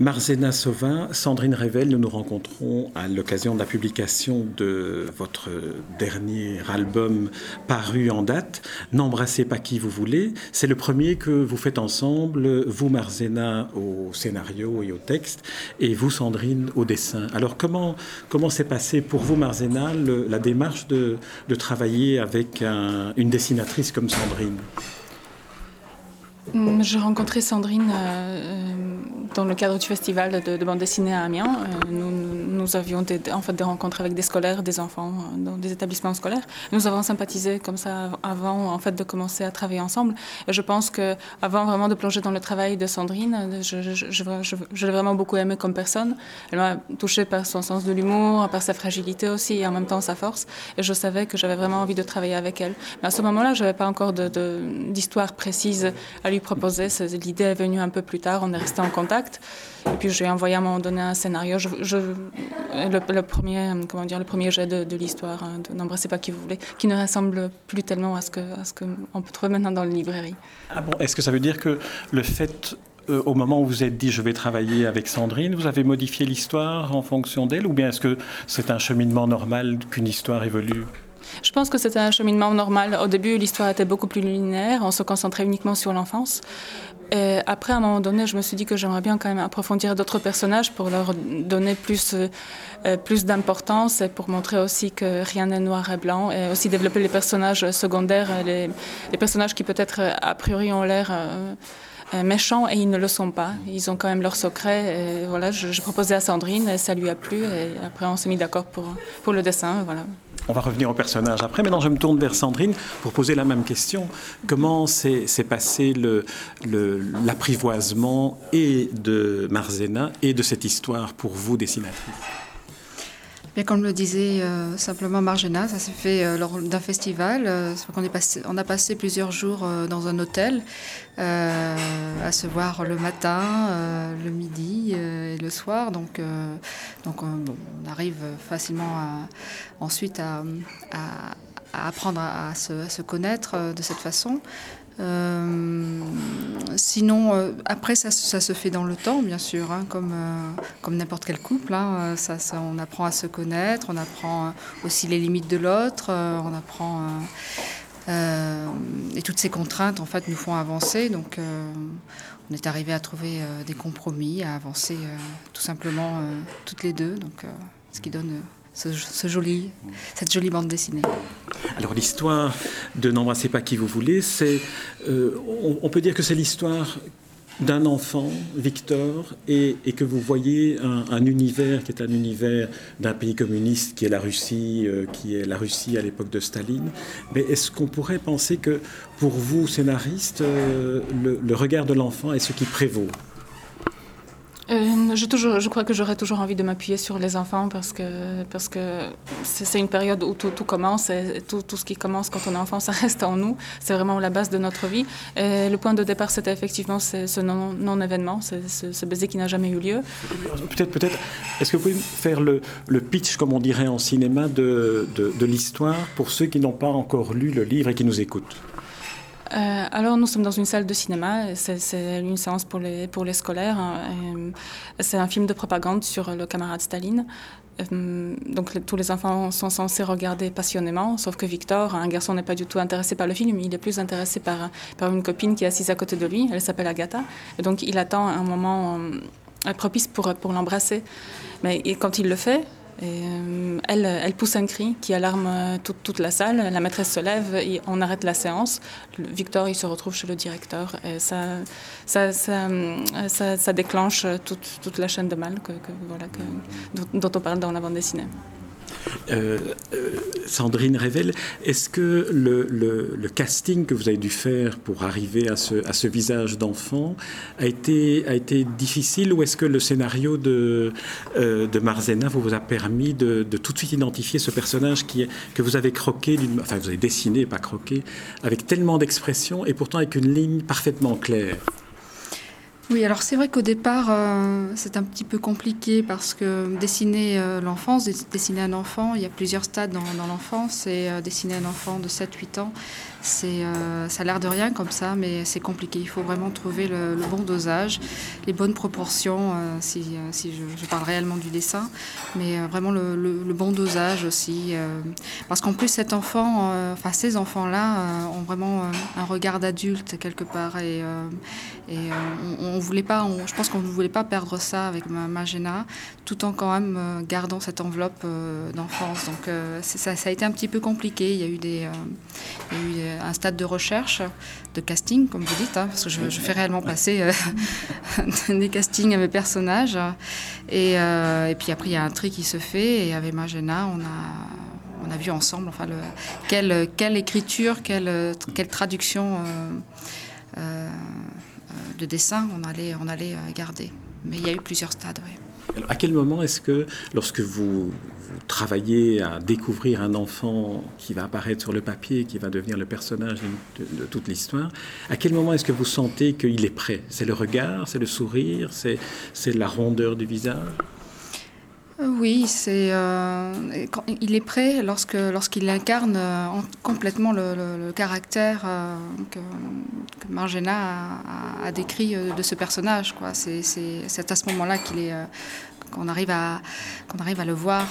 Marzena Sauvin, Sandrine Rével, nous nous rencontrons à l'occasion de la publication de votre dernier album paru en date, N'embrassez pas qui vous voulez. C'est le premier que vous faites ensemble, vous Marzena au scénario et au texte, et vous Sandrine au dessin. Alors comment comment s'est passé pour vous Marzena la démarche de, travailler avec une dessinatrice comme Sandrine? J'ai rencontré Sandrine euh, euh, dans le cadre du festival de, bande dessinée à Amiens. Euh, nous, avions des, en fait des rencontres avec des scolaires, des enfants dans des établissements scolaires. Nous avons sympathisé comme ça avant en fait de commencer à travailler ensemble. Je pense que avant vraiment de plonger dans le travail de Sandrine, je, l'ai vraiment beaucoup aimée comme personne. Elle m'a touchée par son sens de l'humour, par sa fragilité aussi et en même temps sa force. Et je savais que j'avais vraiment envie de travailler avec elle. Mais à ce moment-là, je n'avais pas encore d'histoire de, précise à lui proposé. L'idée est venue un peu plus tard, on est resté en contact. Et puis j'ai envoyé à un moment donné un scénario. Le, premier, comment dire, le premier jet de, l'histoire, hein, N'embrassez pas qui vous voulez, qui ne ressemble plus tellement à ce qu'on que peut trouver maintenant dans les librairies. Ah bon, Est-ce que ça veut dire que le fait euh, au moment où vous êtes dit je vais travailler avec Sandrine, vous avez modifié l'histoire en fonction d'elle ou bien est-ce que c'est un cheminement normal qu'une histoire évolue? Je pense que c'était un cheminement normal. Au début, l'histoire était beaucoup plus linéaire, on se concentrait uniquement sur l'enfance. Après, à un moment donné, je me suis dit que j'aimerais bien quand même approfondir d'autres personnages pour leur donner plus, euh, plus d'importance et pour montrer aussi que rien n'est noir et blanc et aussi développer les personnages secondaires, les, personnages qui peut-être a priori ont l'air... Euh, euh, méchants et ils ne le sont pas. Ils ont quand même leurs secrets. Et voilà, je, proposais à Sandrine et ça lui a plu. Et après, on s'est mis d'accord pour, pour le dessin. Voilà. On va revenir au personnage après. Maintenant, je me tourne vers Sandrine pour poser la même question. Comment s'est passé l'apprivoisement et de Marzena et de cette histoire pour vous, dessinatrice? Comme le disait euh, simplement Margena, ça s'est fait euh, lors d'un festival. Euh, on, a passé plusieurs jours dans un hôtel à se voir le matin, le midi et le soir. Donc, donc on arrive facilement ensuite à, apprendre à, se, connaître de cette façon. Euh, sinon, euh, après, ça, se fait dans le temps, bien sûr, hein, comme, euh, comme n'importe quel couple. Hein, ça, on apprend à se connaître, on apprend aussi les limites de l'autre, on apprend. et toutes ces contraintes, en fait, nous font avancer. Donc, on est arrivé à trouver des compromis, à avancer tout simplement toutes les deux. Donc, ce qui donne cette jolie bande dessinée. Alors l'histoire de N'embrassez pas qui vous voulez, c'est, euh, on, peut dire que c'est l'histoire d'un enfant, Victor, et, que vous voyez un, univers qui est un univers d'un pays communiste qui est la Russie, euh, qui est la Russie à l'époque de Staline. Mais est-ce qu'on pourrait penser que pour vous, scénariste, euh, le regard de l'enfant est ce qui prévaut? Euh, je, crois que j'aurais toujours envie de m'appuyer sur les enfants parce que c'est une période où tout, commence et tout, ce qui commence quand on est enfant, ça reste en nous. C'est vraiment la base de notre vie. Et le point de départ, c'était effectivement ce non-événement, ce, baiser qui n'a jamais eu lieu. Peut-être, peut-être. Est-ce que vous pouvez faire le, pitch, comme on dirait en cinéma, de l'histoire pour ceux qui n'ont pas encore lu le livre et qui nous écoutent? Euh, alors nous sommes dans une salle de cinéma, c'est une séance pour les, pour les scolaires. Hein, c'est un film de propagande sur le camarade Staline. Euh, donc tous les enfants sont censés regarder passionnément, sauf que Victor, un garçon, n'est pas du tout intéressé par le film, il est plus intéressé par, par une copine qui est assise à côté de lui, elle s'appelle Agatha, et donc il attend un moment euh, propice pour, pour l'embrasser. Mais quand il le fait, euh, elle, pousse un cri qui alarme euh, toute, la salle. La maîtresse se lève et on arrête la séance. Victor, il se retrouve chez le directeur. Et ça, ça, déclenche toute, la chaîne de mal que, voilà, dont on parle dans la bande dessinée. Euh, euh, Sandrine Révèle, est-ce que le, casting que vous avez dû faire pour arriver à ce, visage d'enfant a été, difficile ou est-ce que le scénario de, euh, Marzena vous, a permis de, tout de suite identifier ce personnage que vous avez croqué, enfin vous avez dessiné, pas croqué, avec tellement d'expression et pourtant avec une ligne parfaitement claire? Oui, alors c'est vrai qu'au départ, euh, c'est un petit peu compliqué parce que dessiner euh, l'enfance, dessiner un enfant, il y a plusieurs stades dans, l'enfance et euh, dessiner un enfant de 7-8 ans, c'est, ça a l'air de rien comme ça, mais c'est compliqué. Il faut vraiment trouver le, bon dosage, les bonnes proportions, si, je, parle réellement du dessin, mais vraiment le, bon dosage aussi. parce qu'en plus, cet enfant, enfin ces enfants-là, ont vraiment un regard d'adulte quelque part et, on voulait pas, je pense qu'on ne voulait pas perdre ça avec Magena, tout en quand même euh, gardant cette enveloppe euh, d'enfance. Donc euh, ça, a été un petit peu compliqué. Il y a eu, des, un stade de recherche, de casting, comme vous dites, hein, parce que je, fais réellement passer des castings à mes personnages. Et, puis après, il y a un tri qui se fait. Et avec Magena, on a on a vu ensemble enfin, le, quelle, quelle, écriture, quelle, quelle traduction de dessin on allait, on allait euh, garder. Mais il y a eu plusieurs stades. à quel moment est-ce que, lorsque vous, travaillez à découvrir un enfant qui va apparaître sur le papier, qui va devenir le personnage de, toute l'histoire, à quel moment est-ce que vous sentez qu'il est prêt? C'est le regard, c'est le sourire, c'est la rondeur du visage? Oui, c'est, euh, il est prêt lorsque, lorsqu'il incarne euh, complètement le, caractère euh, que, que, Margena a, décrit de ce personnage. Quoi. C'est, c'est, à ce moment-là qu'il est, qu'on, arrive à, qu'on arrive à le voir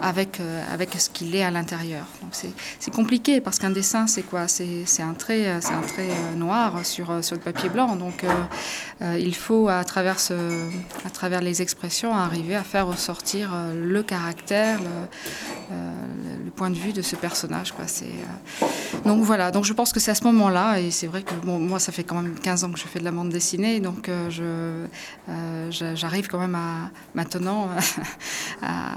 avec, euh, avec ce qu'il est à l'intérieur. C'est compliqué parce qu'un dessin, c'est quoi? C'est un trait, euh, un trait euh, noir sur, sur le papier blanc. Donc il faut, à travers, ce, à travers les expressions, arriver à faire ressortir le caractère, le, point de vue de ce personnage. Quoi. Donc voilà, donc je pense que c'est à ce moment-là, et c'est vrai que bon, moi, ça fait quand même 15 ans que je fais de la bande dessinée, donc je j'arrive quand même à, maintenant à,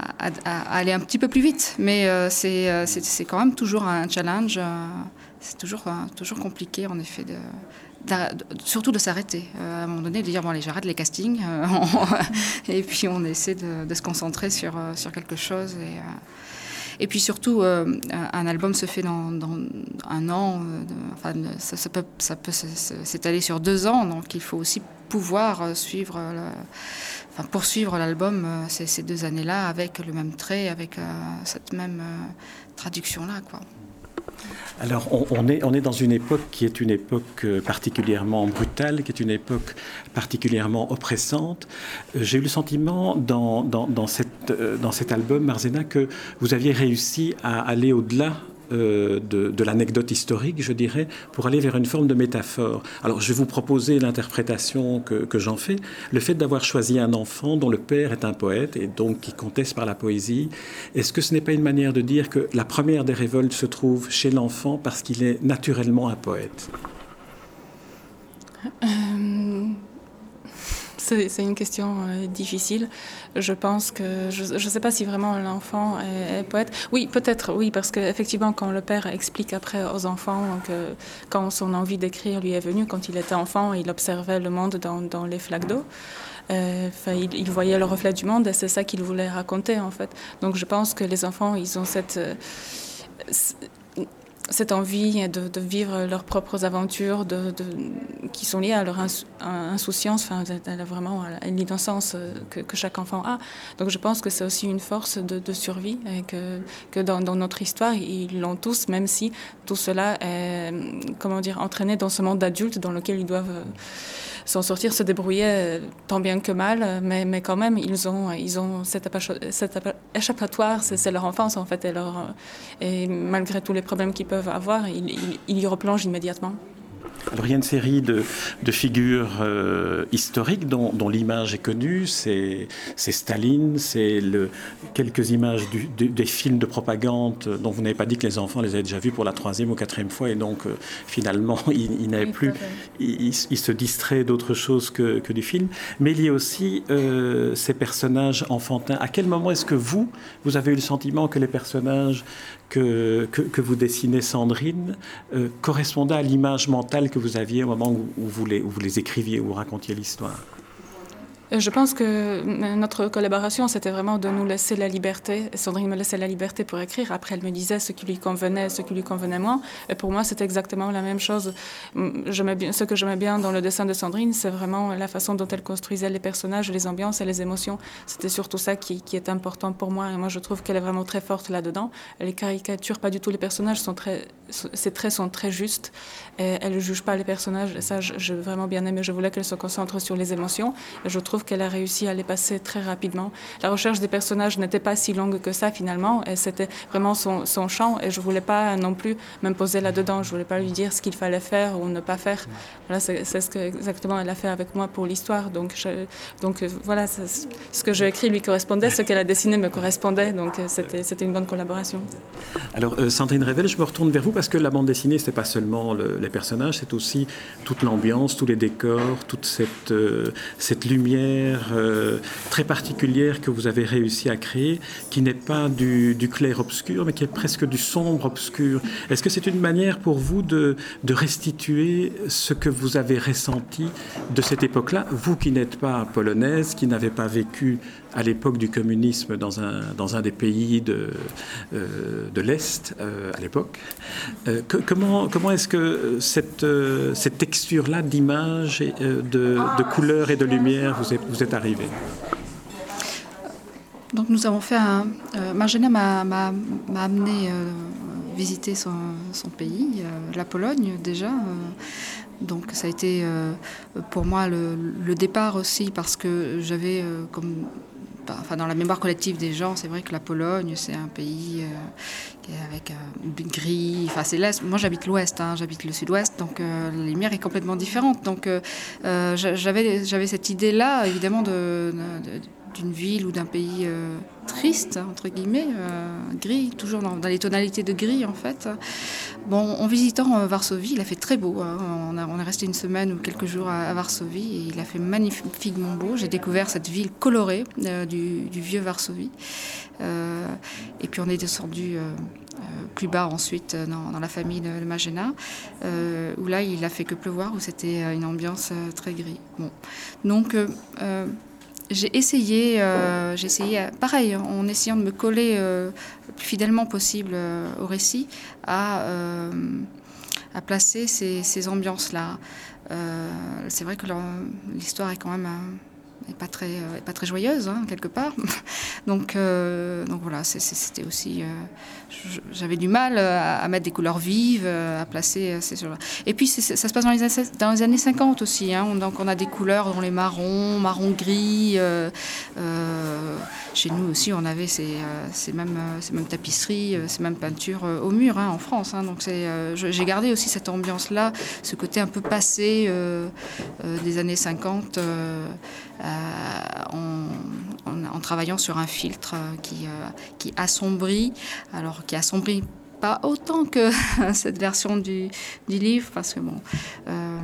aller un petit peu plus vite. Mais euh, euh, c'est quand même toujours un challenge. Euh, c'est toujours, toujours compliqué, en effet, de, surtout de s'arrêter à un moment donné, de dire bon allez j'arrête les castings et puis on essaie de, se concentrer sur, sur quelque chose et puis surtout un album se fait dans, un an, enfin ça, peut, ça peut s'étaler sur deux ans donc il faut aussi pouvoir suivre poursuivre l'album euh, ces, deux années-là avec le même trait, avec euh, cette même euh, traduction-là. Quoi. Alors, on, est, dans une époque qui est une époque particulièrement brutale, qui est une époque particulièrement oppressante. J'ai eu le sentiment dans, cette, dans cet album, Marzena, que vous aviez réussi à aller au-delà euh, de, l'anecdote historique, je dirais, pour aller vers une forme de métaphore. Alors, je vais vous proposer l'interprétation que, j'en fais. Le fait d'avoir choisi un enfant dont le père est un poète et donc qui conteste par la poésie, est-ce que ce n'est pas une manière de dire que la première des révoltes se trouve chez l'enfant parce qu'il est naturellement un poète? Euh, c'est une question euh, difficile. Je pense que je ne sais pas si vraiment l'enfant est, poète. Oui, peut-être, oui, parce qu'effectivement, quand le père explique après aux enfants que quand son envie d'écrire lui est venue, quand il était enfant, il observait le monde dans, les flaques d'eau. Euh, il, il, voyait le reflet du monde et c'est ça qu'il voulait raconter en fait. Donc je pense que les enfants, ils ont cette euh, cette envie de, vivre leurs propres aventures de, qui sont liées à leur insouciance, enfin, vraiment à l'innocence euh, que, chaque enfant a. Donc je pense que c'est aussi une force de, survie et que, que dans, notre histoire, ils l'ont tous, même si tout cela est, comment dire, entraîné dans ce monde d'adultes dans lequel ils doivent euh, s'en sortir, se débrouiller euh, tant bien que mal, mais, mais quand même, ils ont, ils ont cet, échappatoire, c'est leur enfance en fait, et, leur, et malgré tous les problèmes qu'ils peuvent avoir, ils, ils y replongent immédiatement. Alors il y a une série de, figures euh, historiques dont, l'image est connue, c'est Staline, c'est quelques images des films de propagande dont vous n'avez pas dit que les enfants les avaient déjà vus pour la troisième ou quatrième fois et donc euh, finalement ils, n'avaient plus, ils, se distraient d'autre chose que, du film. Mais il y a aussi euh, ces personnages enfantins. À quel moment est-ce que vous, vous avez eu le sentiment que les personnages que, que, vous dessinez, Sandrine, euh, correspondait à l'image mentale que vous aviez au moment où, vous les, où vous les écriviez, où vous racontiez l'histoire Je pense que notre collaboration, c'était vraiment de nous laisser la liberté. Sandrine me laissait la liberté pour écrire. Après, elle me disait ce qui lui convenait, ce qui lui convenait moins. Et pour moi, c'était exactement la même chose. Bien, ce que j'aimais bien dans le dessin de Sandrine, c'est vraiment la façon dont elle construisait les personnages, les ambiances et les émotions. C'était surtout ça qui, est important pour moi. Et moi, je trouve qu'elle est vraiment très forte là-dedans. Elle caricature pas du tout les personnages. Sont très, ses traits sont très justes. Elle ne juge pas les personnages. Ça, j'ai vraiment bien aimé. Je voulais qu'elle se concentre sur les émotions. Je qu'elle a réussi à les passer très rapidement. La recherche des personnages n'était pas si longue que ça finalement, et c'était vraiment son, son, champ. Et je voulais pas non plus m'imposer là-dedans. Je voulais pas lui dire ce qu'il fallait faire ou ne pas faire. Voilà, c'est ce que exactement elle a fait avec moi pour l'histoire. Donc, donc euh, voilà, ce que j'ai écrit lui correspondait, ce qu'elle a dessiné me correspondait. Donc euh, c'était une bonne collaboration. Alors euh, Sandrine Revel, je me retourne vers vous parce que la bande dessinée, c'est pas seulement le, les personnages, c'est aussi toute l'ambiance, tous les décors, toute cette cette lumière euh, très particulière que vous avez réussi à créer, qui n'est pas du, clair-obscur, mais qui est presque du sombre-obscur. Est-ce que c'est une manière pour vous de, de, restituer ce que vous avez ressenti de cette époque-là, vous qui n'êtes pas polonaise, qui n'avez pas vécu à l'époque du communisme dans un, dans un des pays de, euh, de l'Est euh, à l'époque. Euh, comment comment est-ce que cette, cette texture-là d'image, de, de couleur et de lumière vous est, vous est arrivée? Donc nous avons fait un... Marjana m'a amené visiter son, son pays, la Pologne déjà. donc ça a été pour moi le, le, départ aussi parce que j'avais comme enfin, dans la mémoire collective des gens, c'est vrai que la Pologne, c'est un pays euh, avec euh, gris. Enfin, c'est l'est. Moi, j'habite l'ouest, hein, j'habite le sud-ouest, donc euh, la lumière est complètement différente. Donc, euh, j'avais, cette idée-là, évidemment, de, de d'une ville ou d'un pays euh, triste, entre guillemets, euh, gris, toujours dans, les tonalités de gris en fait. Bon, en visitant euh, Varsovie, il a fait très beau. Hein. On, est resté une semaine ou quelques jours à, Varsovie et il a fait magnifiquement beau. J'ai découvert cette ville colorée du, vieux Varsovie. Et puis on est descendu plus bas ensuite dans, dans, la famille de, de Magena, où là il a fait que pleuvoir, où c'était une ambiance très gris. Bon. Donc j'ai essayé, euh, j'ai essayé, pareil, en essayant de me coller euh, le plus fidèlement possible euh, au récit, à, euh, à placer ces, ces ambiances-là. Euh, c'est vrai que l'histoire est quand même pas très euh, pas très joyeuse hein, quelque part donc euh, donc voilà c'était aussi euh, j'avais du mal à, à, mettre des couleurs vives à placer ces choses là et puis ça se passe dans les, années, dans les années 50 aussi hein, donc on a des couleurs dans les marrons marron gris euh, euh, chez nous aussi on avait ces, ces mêmes ces mêmes tapisseries ces mêmes peintures au mur hein, en France hein, donc j'ai gardé aussi cette ambiance là ce côté un peu passé des années 50 en, en, en, travaillant sur un filtre qui, euh, qui assombrit, alors qui assombrit pas autant que cette version du, du livre, parce que bon. Euh,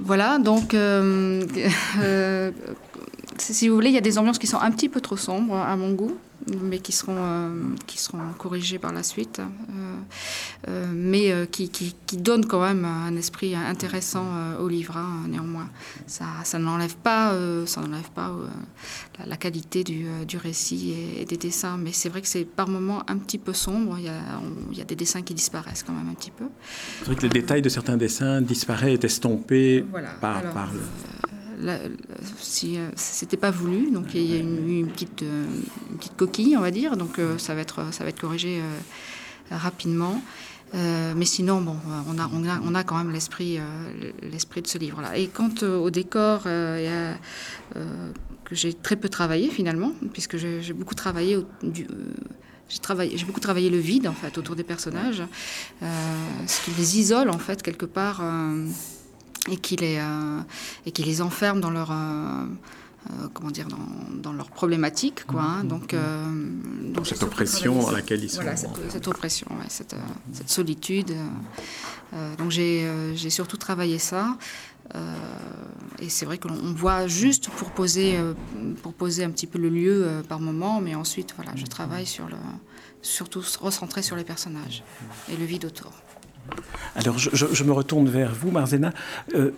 voilà, donc, euh, euh, si vous voulez, il y a des ambiances qui sont un petit peu trop sombres à mon goût mais qui seront, euh, qui seront corrigés par la suite, euh, euh, mais qui, qui, qui, donnent quand même un esprit intéressant au livre, hein, néanmoins. Ça, ça n'enlève pas, ça n'enlève pas la, la, qualité du, du récit et, et, des dessins, mais c'est vrai que c'est par moments un petit peu sombre. Il y, a, on, il y a des dessins qui disparaissent quand même un petit peu. C'est vrai que les détails de certains dessins disparaissent, estompés voilà. par, Alors, par le la, si euh, c'était pas voulu donc il y a une, une, petite, euh, une petite coquille on va dire donc euh, ça va être ça va être corrigé euh, rapidement. Euh, mais sinon bon on a on a, on a quand même l'esprit euh, l'esprit de ce livre là et quant au décor euh, a, que j'ai très peu travaillé finalement puisque j'ai beaucoup travaillé au, du j'ai travaillé j'ai beaucoup travaillé le vide en fait autour des personnages ce qui les isole en fait quelque part et qui les, euh, et qui les enferme dans leur... Euh, euh, comment dire dans, dans leurs problématiques quoi hein. donc, euh, donc cette oppression à laquelle ils sont voilà, cette, cette oppression ouais, cette, euh, cette solitude euh, donc j'ai euh, surtout travaillé ça euh, et c'est vrai que l'on voit juste pour poser euh, pour poser un petit peu le lieu euh, par moment mais ensuite voilà je travaille sur le surtout recentrer sur les personnages et le vide autour Alors, je, me retourne vers vous, Marzena. Euh,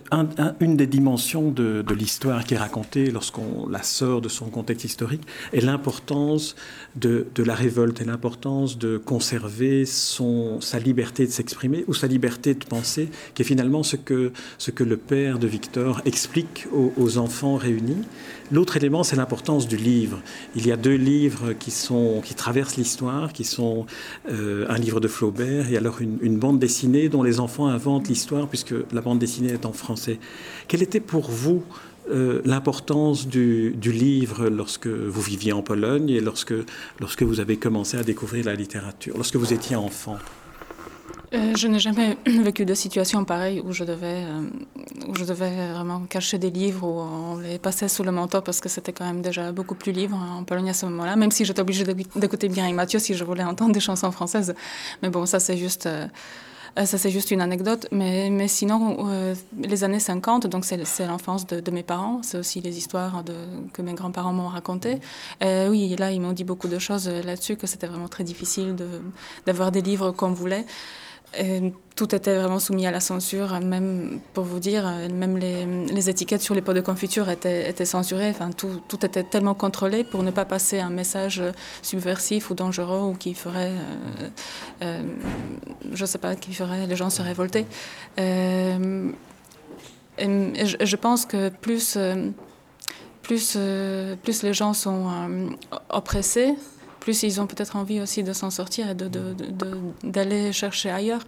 une des dimensions de, l'histoire qui est racontée lorsqu'on la sort de son contexte historique est l'importance de, la révolte et l'importance de conserver son, sa liberté de s'exprimer ou sa liberté de penser, qui est finalement ce que, ce que le père de Victor explique aux enfants réunis. L'autre élément, c'est l'importance du livre. Il y a deux livres qui, sont, qui traversent l'histoire, qui sont euh, un livre de Flaubert et alors une, bande dessinée dont les enfants inventent l'histoire, puisque la bande dessinée est en français. Quelle était pour vous euh, l'importance du, du, livre lorsque vous viviez en Pologne et lorsque, lorsque vous avez commencé à découvrir la littérature, lorsque vous étiez enfant? Euh, je n'ai jamais vécu de situation pareille où je devais, euh, où je devais vraiment cacher des livres ou on les passait sous le manteau parce que c'était quand même déjà beaucoup plus libre en Pologne à ce moment-là, même si j'étais obligée d'écouter bien Mathieu si je voulais entendre des chansons françaises. Mais bon, ça c'est juste. Euh, ça, c'est juste une anecdote, mais, mais sinon, les années 50, donc c'est l'enfance de, de, mes parents, c'est aussi les histoires de, que mes grands-parents m'ont racontées. oui, là, ils m'ont dit beaucoup de choses là-dessus, que c'était vraiment très difficile d'avoir des livres qu'on voulait tout était vraiment soumis à la censure, même pour vous dire, même les, étiquettes sur les pots de confiture étaient, censurées. Enfin, tout, était tellement contrôlé pour ne pas passer un message subversif ou dangereux ou qui ferait, euh, euh, je sais pas, qui ferait les gens se révolter. Euh, et, je, pense que plus, plus, plus les gens sont oppressés, plus ils ont peut-être envie aussi de s'en sortir et d'aller de, chercher ailleurs.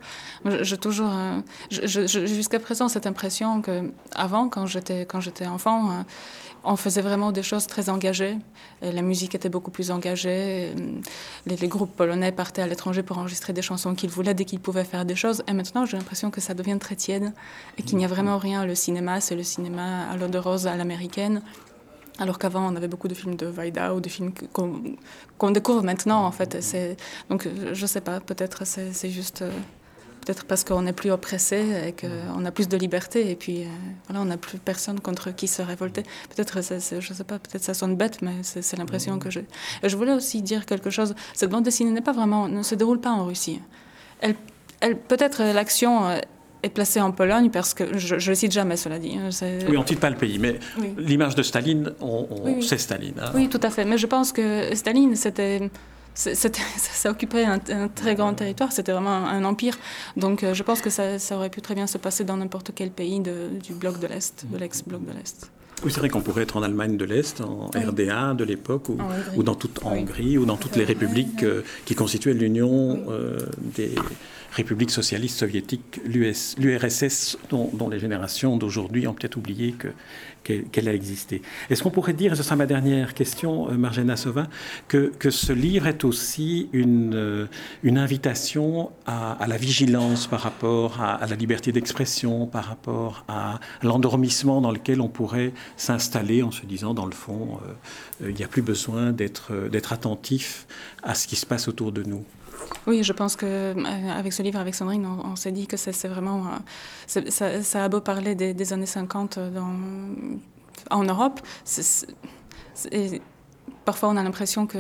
J'ai toujours, euh, jusqu'à présent, cette impression que avant, quand j'étais quand j'étais enfant, euh, on faisait vraiment des choses très engagées. la musique était beaucoup plus engagée. Les, les groupes polonais partaient à l'étranger pour enregistrer des chansons qu'ils voulaient dès qu'ils pouvaient faire des choses. Et maintenant, j'ai l'impression que ça devient très tiède et qu'il n'y a vraiment rien. Le cinéma, c'est le cinéma à l'eau de rose à l'américaine. Alors qu'avant, on avait beaucoup de films de Vaida ou de films qu'on découvre maintenant, en fait. Donc, je ne sais pas, peut-être c'est juste... Euh, peut-être parce qu'on n'est plus oppressé et qu'on a plus de liberté et puis euh, voilà, on n'a plus personne contre qui se révolter. Peut-être, je ne sais pas, peut-être ça sonne bête, mais c'est l'impression que j'ai. Je voulais aussi dire quelque chose. Cette bande dessinée n'est pas vraiment, ne se déroule pas en Russie. Elle, elle peut-être l'action euh, est placé en Pologne parce que je ne le cite jamais, cela dit. Hein, oui, on ne cite pas le pays, mais l'image de Staline, on, c'est Staline. Hein. Oui, tout à fait. Mais je pense que Staline, c'était. Ça occupait un, très grand territoire, c'était vraiment un, empire. Donc euh, je pense que ça, ça, aurait pu très bien se passer dans n'importe quel pays de, du bloc de l'Est, de l'ex-bloc de l'Est. Oui, c'est vrai qu'on pourrait être en Allemagne de l'Est, en RDA de l'époque, ou, ou, dans toute en Hongrie, ou dans toutes les républiques euh, qui constituaient l'Union euh, des républiques socialistes soviétiques, l'URSS, dont, dont, les générations d'aujourd'hui ont peut-être oublié que qu'elle a existé. Est-ce qu'on pourrait dire, et ce sera ma dernière question, euh, Marjana Sova, que, que, ce livre est aussi une, euh, une invitation à, la vigilance par rapport à, la liberté d'expression, par rapport à, l'endormissement dans lequel on pourrait s'installer en se disant, dans le fond, euh, il n'y a plus besoin d'être attentif à ce qui se passe autour de nous oui, je pense que avec ce livre, avec Sandrine, on, s'est dit que c'est vraiment. Ça, a beau parler des, des années 50 dans, en Europe. Parfois, on a l'impression que,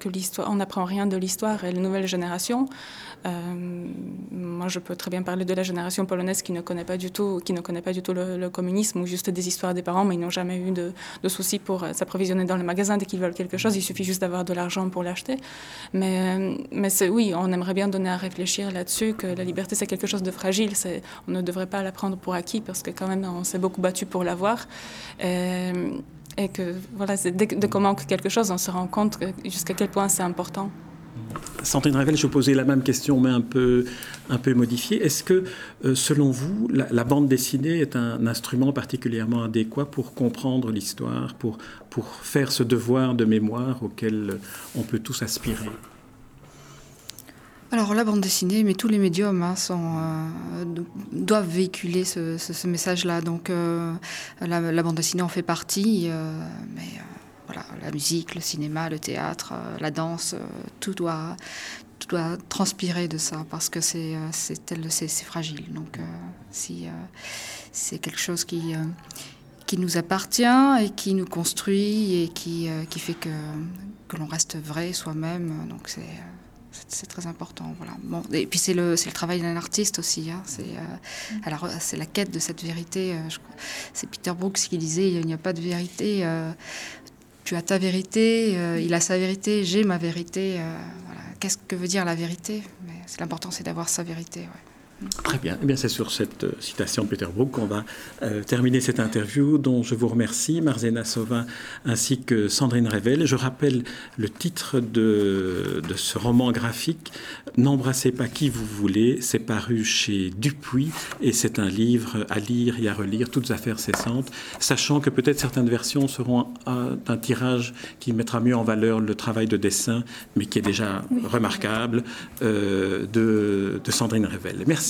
que l'histoire, on n'apprend rien de l'histoire et les nouvelles générations. Euh, moi, je peux très bien parler de la génération polonaise qui ne connaît pas du tout, qui ne connaît pas du tout le, communisme ou juste des histoires des parents, mais ils n'ont jamais eu de, de soucis pour euh, s'approvisionner dans le magasin dès qu'ils veulent quelque chose. Il suffit juste d'avoir de l'argent pour l'acheter. Mais, euh, mais oui, on aimerait bien donner à réfléchir là-dessus que la liberté c'est quelque chose de fragile. On ne devrait pas la prendre pour acquis parce que quand même on s'est beaucoup battu pour l'avoir. Que voilà, dès, dès qu'on manque quelque chose, on se rend compte jusqu'à quel point c'est important. Sandrine Ravel, je posais la même question, mais un peu, un peu modifiée. Est-ce que, euh, selon vous, la, bande dessinée est un instrument particulièrement adéquat pour comprendre l'histoire, pour, pour faire ce devoir de mémoire auquel on peut tous aspirer? Alors la bande dessinée, mais tous les médiums hein, euh, doivent véhiculer ce, message-là. Donc euh, la, bande dessinée en fait partie, mais la musique, le cinéma, le théâtre, euh, la danse, euh, tout doit, transpirer de ça parce que c'est euh, fragile. Donc c'est quelque chose qui nous appartient et qui nous construit et qui, qui fait que, que l'on reste vrai soi-même. Donc c'est c'est très important. Voilà. Bon, et puis c'est le, le, travail d'un artiste aussi. Hein. C'est alors c'est la quête de cette vérité. c'est Peter Brooks qui disait il n'y a pas de vérité. tu as ta vérité, il a sa vérité, j'ai ma vérité. voilà. Qu'est-ce que veut dire la vérité? L'important c'est d'avoir sa vérité. Ouais. Très bien. Eh bien, c'est sur cette euh, citation de Peter Brook qu'on va euh, terminer cette interview, dont je vous remercie, Marzena Sauvin ainsi que Sandrine Revel. Je rappelle le titre de, de ce roman graphique, N'embrassez pas qui vous voulez. C'est paru chez Dupuis et c'est un livre à lire et à relire, toutes affaires cessantes, sachant que peut-être certaines versions seront un, tirage qui mettra mieux en valeur le travail de dessin, mais qui est déjà remarquable, euh, de, de Sandrine Revel. Merci.